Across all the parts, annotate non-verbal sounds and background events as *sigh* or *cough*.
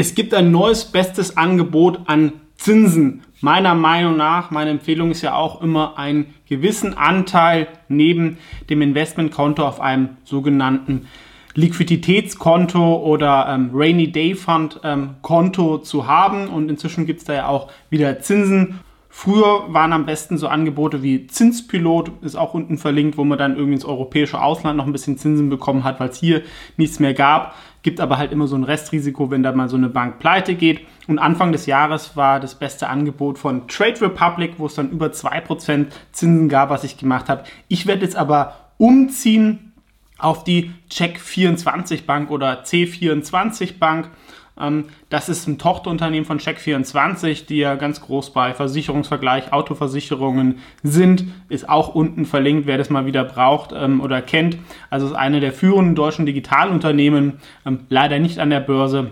Es gibt ein neues bestes Angebot an Zinsen. Meiner Meinung nach, meine Empfehlung ist ja auch immer einen gewissen Anteil neben dem Investmentkonto auf einem sogenannten Liquiditätskonto oder ähm, Rainy Day Fund ähm, Konto zu haben. Und inzwischen gibt es da ja auch wieder Zinsen. Früher waren am besten so Angebote wie Zinspilot, ist auch unten verlinkt, wo man dann irgendwie ins europäische Ausland noch ein bisschen Zinsen bekommen hat, weil es hier nichts mehr gab. Gibt aber halt immer so ein Restrisiko, wenn da mal so eine Bank pleite geht. Und Anfang des Jahres war das beste Angebot von Trade Republic, wo es dann über 2% Zinsen gab, was ich gemacht habe. Ich werde jetzt aber umziehen auf die Check24 Bank oder C24 Bank. Ähm, das ist ein Tochterunternehmen von Check24, die ja ganz groß bei Versicherungsvergleich, Autoversicherungen sind. Ist auch unten verlinkt, wer das mal wieder braucht ähm, oder kennt. Also ist eine der führenden deutschen Digitalunternehmen, ähm, leider nicht an der Börse.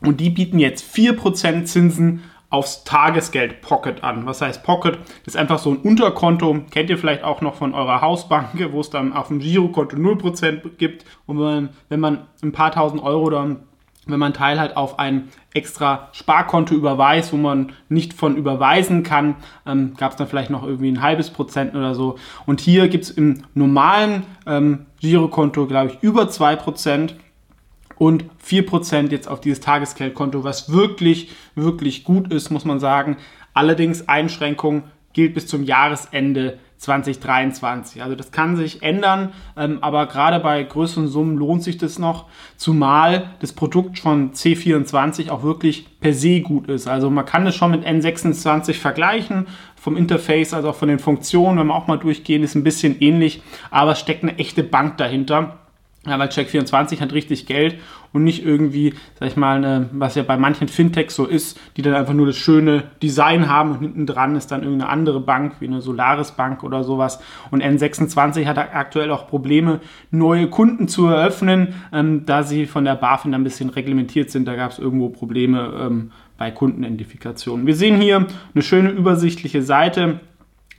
Und die bieten jetzt 4% Zinsen aufs Tagesgeld Pocket an. Was heißt Pocket? Das ist einfach so ein Unterkonto, kennt ihr vielleicht auch noch von eurer Hausbank, *laughs* wo es dann auf dem Girokonto 0% gibt. Und wenn man, wenn man ein paar tausend Euro dann wenn man Teil halt auf ein extra Sparkonto überweist, wo man nicht von überweisen kann, ähm, gab es dann vielleicht noch irgendwie ein halbes Prozent oder so. Und hier gibt es im normalen ähm, Girokonto, glaube ich, über 2% und 4% jetzt auf dieses Tagesgeldkonto, was wirklich, wirklich gut ist, muss man sagen. Allerdings Einschränkung gilt bis zum Jahresende 2023. Also das kann sich ändern, ähm, aber gerade bei größeren Summen lohnt sich das noch, zumal das Produkt von C24 auch wirklich per se gut ist. Also man kann es schon mit N26 vergleichen, vom Interface, also auch von den Funktionen, wenn wir auch mal durchgehen, ist ein bisschen ähnlich, aber es steckt eine echte Bank dahinter. Ja, weil Check24 hat richtig Geld und nicht irgendwie, sag ich mal, eine, was ja bei manchen Fintechs so ist, die dann einfach nur das schöne Design haben und hinten dran ist dann irgendeine andere Bank, wie eine Solaris Bank oder sowas. Und N26 hat aktuell auch Probleme, neue Kunden zu eröffnen, ähm, da sie von der BaFin ein bisschen reglementiert sind. Da gab es irgendwo Probleme ähm, bei Kundenidentifikation. Wir sehen hier eine schöne übersichtliche Seite.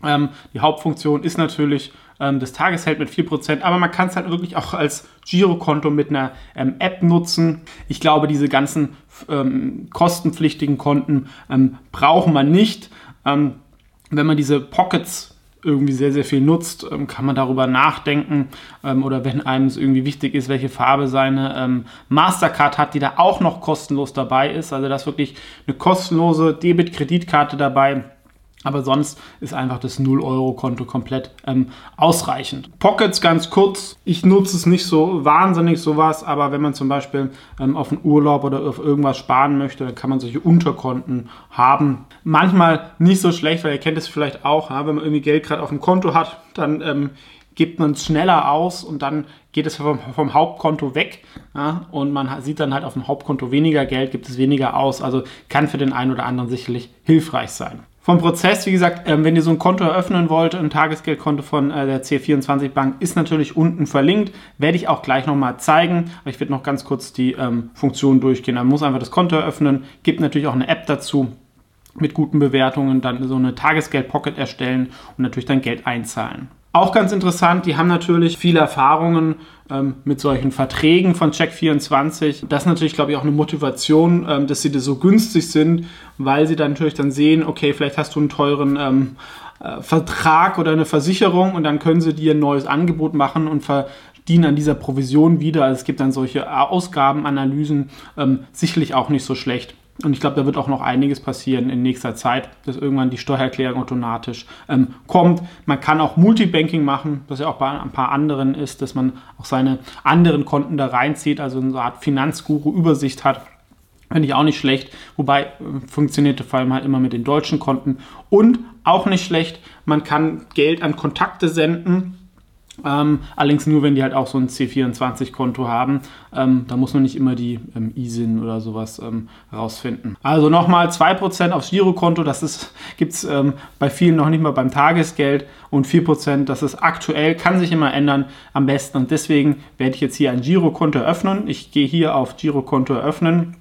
Ähm, die Hauptfunktion ist natürlich ähm, das Tagesgeld mit 4%, aber man kann es halt wirklich auch als Girokonto mit einer ähm, App nutzen. Ich glaube, diese ganzen ähm, kostenpflichtigen Konten ähm, braucht man nicht. Ähm, wenn man diese Pockets irgendwie sehr, sehr viel nutzt, ähm, kann man darüber nachdenken oder wenn einem es irgendwie wichtig ist, welche Farbe seine Mastercard hat, die da auch noch kostenlos dabei ist. Also da ist wirklich eine kostenlose Debit-Kreditkarte dabei aber sonst ist einfach das 0-Euro-Konto komplett ähm, ausreichend. Pockets ganz kurz. Ich nutze es nicht so wahnsinnig sowas, aber wenn man zum Beispiel ähm, auf einen Urlaub oder auf irgendwas sparen möchte, dann kann man solche Unterkonten haben. Manchmal nicht so schlecht, weil ihr kennt es vielleicht auch, ja, wenn man irgendwie Geld gerade auf dem Konto hat, dann ähm, gibt man es schneller aus und dann geht es vom, vom Hauptkonto weg ja, und man sieht dann halt auf dem Hauptkonto weniger Geld, gibt es weniger aus. Also kann für den einen oder anderen sicherlich hilfreich sein. Vom Prozess, wie gesagt, ähm, wenn ihr so ein Konto eröffnen wollt, ein Tagesgeldkonto von äh, der C24 Bank ist natürlich unten verlinkt. Werde ich auch gleich nochmal zeigen. Aber ich werde noch ganz kurz die ähm, Funktion durchgehen. Man muss einfach das Konto eröffnen, gibt natürlich auch eine App dazu mit guten Bewertungen, dann so eine Tagesgeld-Pocket erstellen und natürlich dann Geld einzahlen. Auch ganz interessant, die haben natürlich viele Erfahrungen ähm, mit solchen Verträgen von Check24. Das ist natürlich, glaube ich, auch eine Motivation, ähm, dass sie da so günstig sind, weil sie dann natürlich dann sehen, okay, vielleicht hast du einen teuren ähm, äh, Vertrag oder eine Versicherung und dann können sie dir ein neues Angebot machen und verdienen an dieser Provision wieder. Also es gibt dann solche Ausgabenanalysen, ähm, sicherlich auch nicht so schlecht. Und ich glaube, da wird auch noch einiges passieren in nächster Zeit, dass irgendwann die Steuererklärung automatisch ähm, kommt. Man kann auch Multibanking machen, was ja auch bei ein paar anderen ist, dass man auch seine anderen Konten da reinzieht, also eine Art Finanzguru-Übersicht hat. Finde ich auch nicht schlecht, wobei äh, funktioniert vor allem halt immer mit den deutschen Konten. Und auch nicht schlecht, man kann Geld an Kontakte senden ähm, allerdings nur, wenn die halt auch so ein C24-Konto haben. Ähm, da muss man nicht immer die ähm, ISIN oder sowas ähm, rausfinden. Also nochmal 2% aufs Girokonto, das gibt es ähm, bei vielen noch nicht mal beim Tagesgeld. Und 4%, das ist aktuell, kann sich immer ändern, am besten. Und deswegen werde ich jetzt hier ein Girokonto eröffnen. Ich gehe hier auf Girokonto eröffnen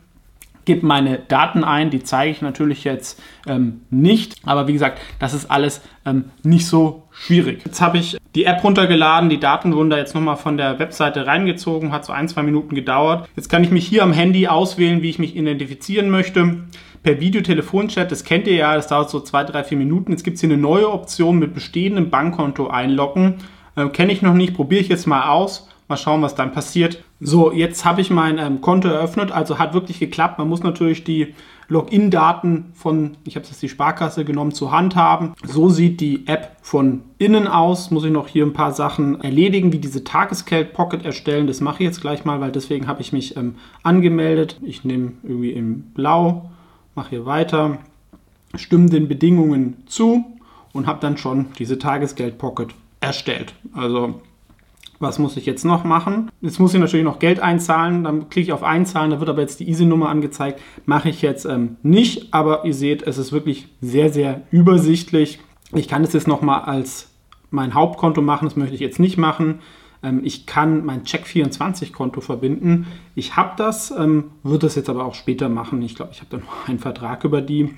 gebe meine Daten ein, die zeige ich natürlich jetzt ähm, nicht, aber wie gesagt, das ist alles ähm, nicht so schwierig. Jetzt habe ich die App runtergeladen, die Daten wurden da jetzt nochmal von der Webseite reingezogen, hat so ein, zwei Minuten gedauert. Jetzt kann ich mich hier am Handy auswählen, wie ich mich identifizieren möchte. Per Videotelefonchat, das kennt ihr ja, das dauert so zwei, drei, vier Minuten. Jetzt gibt es hier eine neue Option mit bestehendem Bankkonto einloggen. Äh, Kenne ich noch nicht, probiere ich jetzt mal aus. Mal schauen, was dann passiert. So, jetzt habe ich mein ähm, Konto eröffnet, also hat wirklich geklappt. Man muss natürlich die Login-Daten von, ich habe jetzt die Sparkasse genommen, zur Hand haben. So sieht die App von innen aus. Muss ich noch hier ein paar Sachen erledigen, wie diese Tagesgeld-Pocket erstellen. Das mache ich jetzt gleich mal, weil deswegen habe ich mich ähm, angemeldet. Ich nehme irgendwie im Blau, mache hier weiter, stimme den Bedingungen zu und habe dann schon diese Tagesgeld-Pocket erstellt. Also was muss ich jetzt noch machen? Jetzt muss ich natürlich noch Geld einzahlen. Dann klicke ich auf Einzahlen, da wird aber jetzt die Easy-Nummer angezeigt. Mache ich jetzt ähm, nicht, aber ihr seht, es ist wirklich sehr, sehr übersichtlich. Ich kann es jetzt nochmal als mein Hauptkonto machen, das möchte ich jetzt nicht machen. Ähm, ich kann mein Check24-Konto verbinden. Ich habe das, ähm, würde das jetzt aber auch später machen. Ich glaube, ich habe da noch einen Vertrag über die.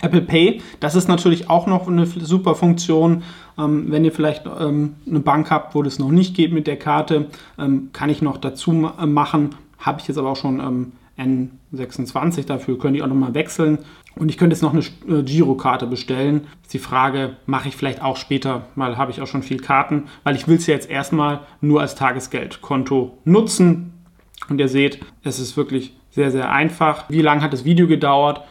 Apple Pay, das ist natürlich auch noch eine super Funktion. Ähm, wenn ihr vielleicht ähm, eine Bank habt, wo das noch nicht geht mit der Karte, ähm, kann ich noch dazu äh, machen. Habe ich jetzt aber auch schon ähm, N26 dafür, könnt ihr auch nochmal wechseln. Und ich könnte jetzt noch eine äh, Girokarte bestellen. Ist die Frage, mache ich vielleicht auch später, weil habe ich auch schon viel Karten, weil ich will es ja jetzt erstmal nur als Tagesgeldkonto nutzen. Und ihr seht, es ist wirklich sehr, sehr einfach. Wie lange hat das Video gedauert?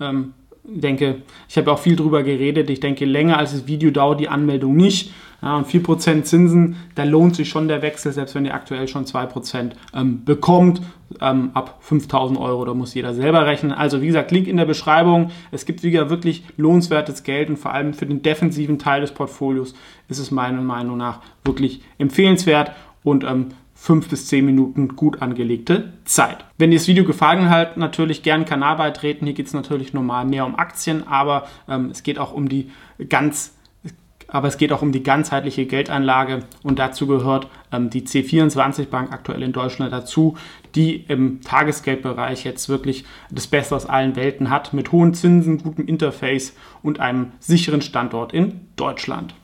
Ähm, denke, ich habe auch viel drüber geredet. Ich denke, länger als das Video dauert die Anmeldung nicht. Ja, und 4% Zinsen, da lohnt sich schon der Wechsel, selbst wenn ihr aktuell schon 2% ähm, bekommt. Ähm, ab 5000 Euro, da muss jeder selber rechnen. Also, wie gesagt, Link in der Beschreibung. Es gibt wieder wirklich lohnenswertes Geld und vor allem für den defensiven Teil des Portfolios ist es meiner Meinung nach wirklich empfehlenswert. Und ähm, fünf bis zehn Minuten gut angelegte Zeit. Wenn dir das Video gefallen hat, natürlich gern Kanal beitreten. Hier geht es natürlich normal mehr um Aktien, aber ähm, es geht auch um die ganz aber es geht auch um die ganzheitliche Geldanlage und dazu gehört ähm, die C24 Bank aktuell in Deutschland dazu, die im Tagesgeldbereich jetzt wirklich das Beste aus allen Welten hat, mit hohen Zinsen, gutem Interface und einem sicheren Standort in Deutschland.